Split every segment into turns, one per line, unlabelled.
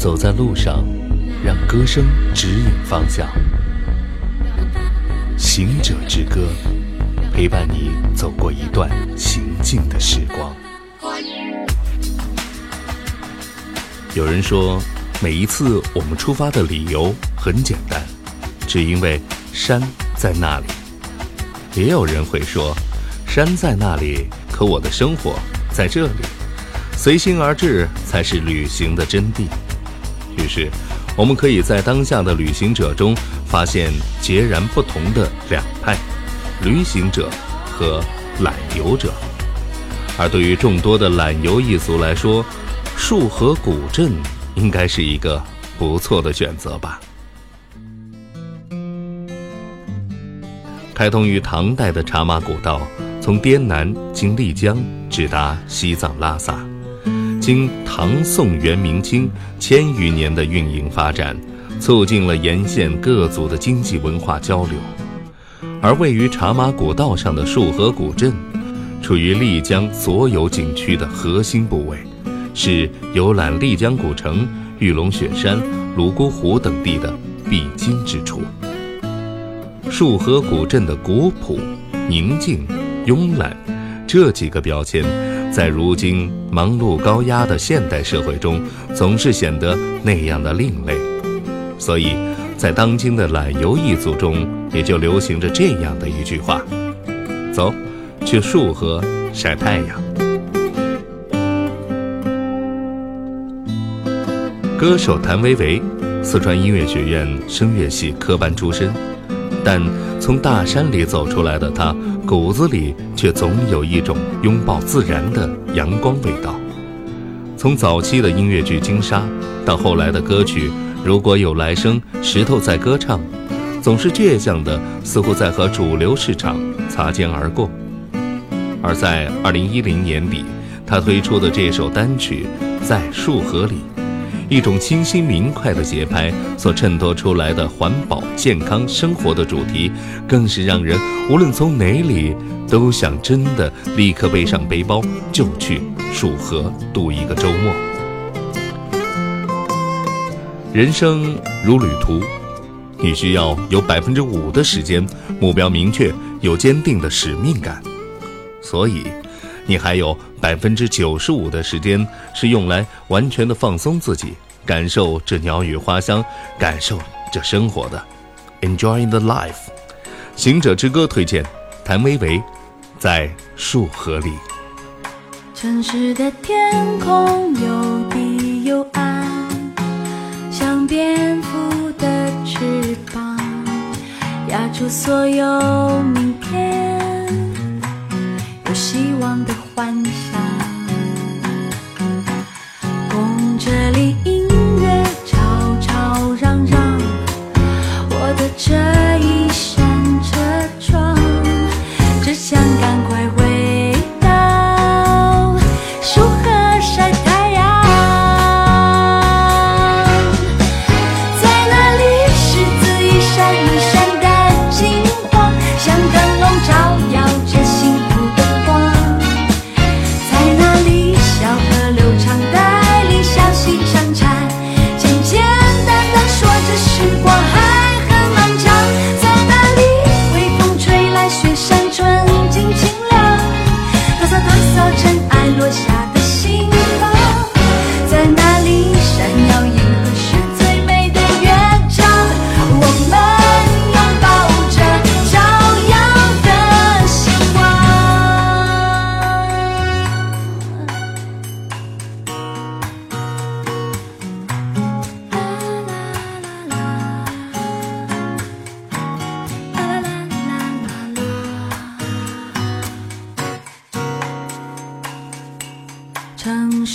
走在路上，让歌声指引方向。行者之歌，陪伴你走过一段行进的时光。有人说，每一次我们出发的理由很简单，只因为山在那里。也有人会说，山在那里，可我的生活在这里。随心而至才是旅行的真谛。于是，我们可以在当下的旅行者中发现截然不同的两派：旅行者和懒游者。而对于众多的懒游一族来说，束河古镇应该是一个不错的选择吧。开通于唐代的茶马古道，从滇南经丽江直达西藏拉萨。经唐宋元明清千余年的运营发展，促进了沿线各族的经济文化交流。而位于茶马古道上的束河古镇，处于丽江所有景区的核心部位，是游览丽江古城、玉龙雪山、泸沽湖等地的必经之处。束河古镇的古朴、宁静、慵懒这几个标签。在如今忙碌高压的现代社会中，总是显得那样的另类，所以，在当今的懒游一族中，也就流行着这样的一句话：“走，去束河晒太阳。”歌手谭维维，四川音乐学院声乐系科班出身。但从大山里走出来的他，骨子里却总有一种拥抱自然的阳光味道。从早期的音乐剧《金沙》，到后来的歌曲《如果有来生》，石头在歌唱，总是倔强的，似乎在和主流市场擦肩而过。而在2010年底，他推出的这首单曲《在束河里》。一种清新明快的节拍所衬托出来的环保、健康生活的主题，更是让人无论从哪里都想真的立刻背上背包就去束河度一个周末。人生如旅途，你需要有百分之五的时间目标明确，有坚定的使命感，所以你还有。百分之九十五的时间是用来完全的放松自己，感受这鸟语花香，感受这生活的，enjoy the life。行者之歌推荐，谭维维，在束河里。
城市的天空又低又暗，像蝙蝠的翅膀，压住所有明天，有希望的幻想。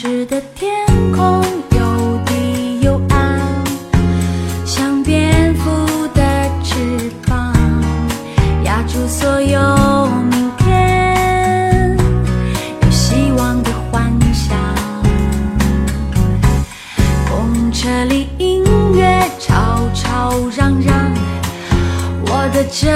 时的天空又低又暗，像蝙蝠的翅膀，压住所有明天，有希望的幻想。公车里音乐吵吵嚷嚷，我的这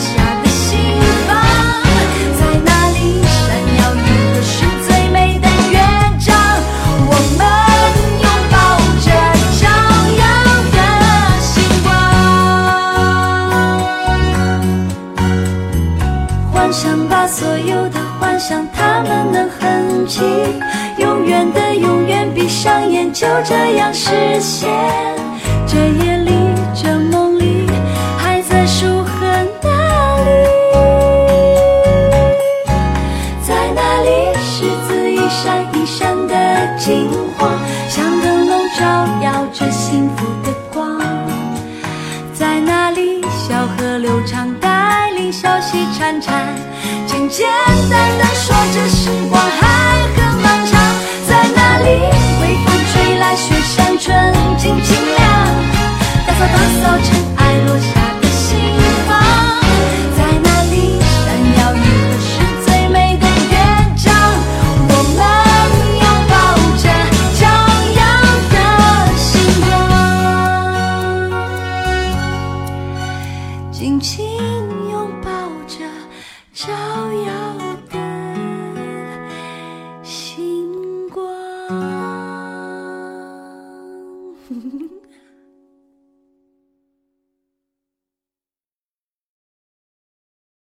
下的心房在那里闪耀的是最美的乐章我们拥抱着照耀的星光幻想把所有的幻想他们能痕迹永远的永远闭上眼就这样实现。这幸福的光，在那里，小河流长，带领小溪潺潺，简简单单说着时光还很。